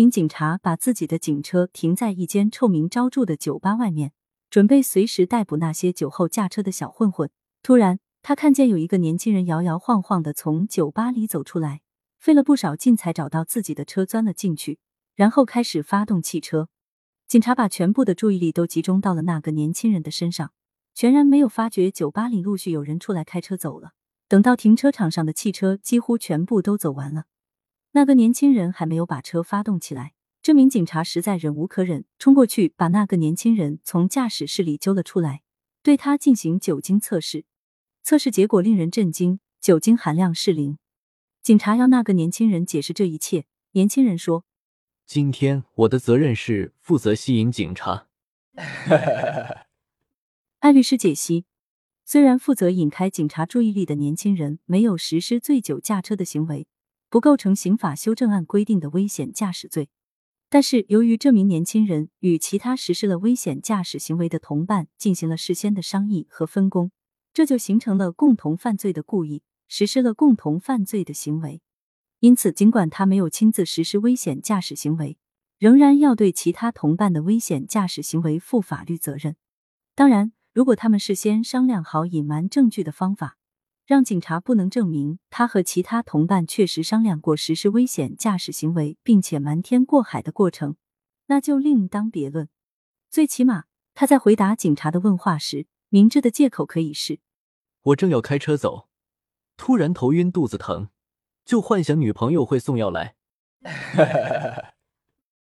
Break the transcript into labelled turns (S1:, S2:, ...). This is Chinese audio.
S1: 名警察把自己的警车停在一间臭名昭著的酒吧外面，准备随时逮捕那些酒后驾车的小混混。突然，他看见有一个年轻人摇摇晃晃的从酒吧里走出来，费了不少劲才找到自己的车，钻了进去，然后开始发动汽车。警察把全部的注意力都集中到了那个年轻人的身上，全然没有发觉酒吧里陆续有人出来开车走了。等到停车场上的汽车几乎全部都走完了，那个年轻人还没有把车发动起来。这名警察实在忍无可忍，冲过去把那个年轻人从驾驶室里揪了出来，对他进行酒精测试。测试结果令人震惊，酒精含量是零。警察要那个年轻人解释这一切。年轻人说：“
S2: 今天我的责任是负责吸引警察。”
S1: 艾律师解析。虽然负责引开警察注意力的年轻人没有实施醉酒驾车的行为，不构成刑法修正案规定的危险驾驶罪，但是由于这名年轻人与其他实施了危险驾驶行为的同伴进行了事先的商议和分工，这就形成了共同犯罪的故意，实施了共同犯罪的行为。因此，尽管他没有亲自实施危险驾驶行为，仍然要对其他同伴的危险驾驶行为负法律责任。当然。如果他们事先商量好隐瞒证据的方法，让警察不能证明他和其他同伴确实商量过实施危险驾驶行为，并且瞒天过海的过程，那就另当别论。最起码他在回答警察的问话时，明智的借口可以是：
S2: 我正要开车走，突然头晕肚子疼，就幻想女朋友会送药来。